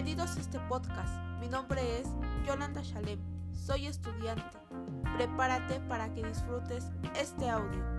Bienvenidos a este podcast. Mi nombre es Yolanda Shalem. Soy estudiante. Prepárate para que disfrutes este audio.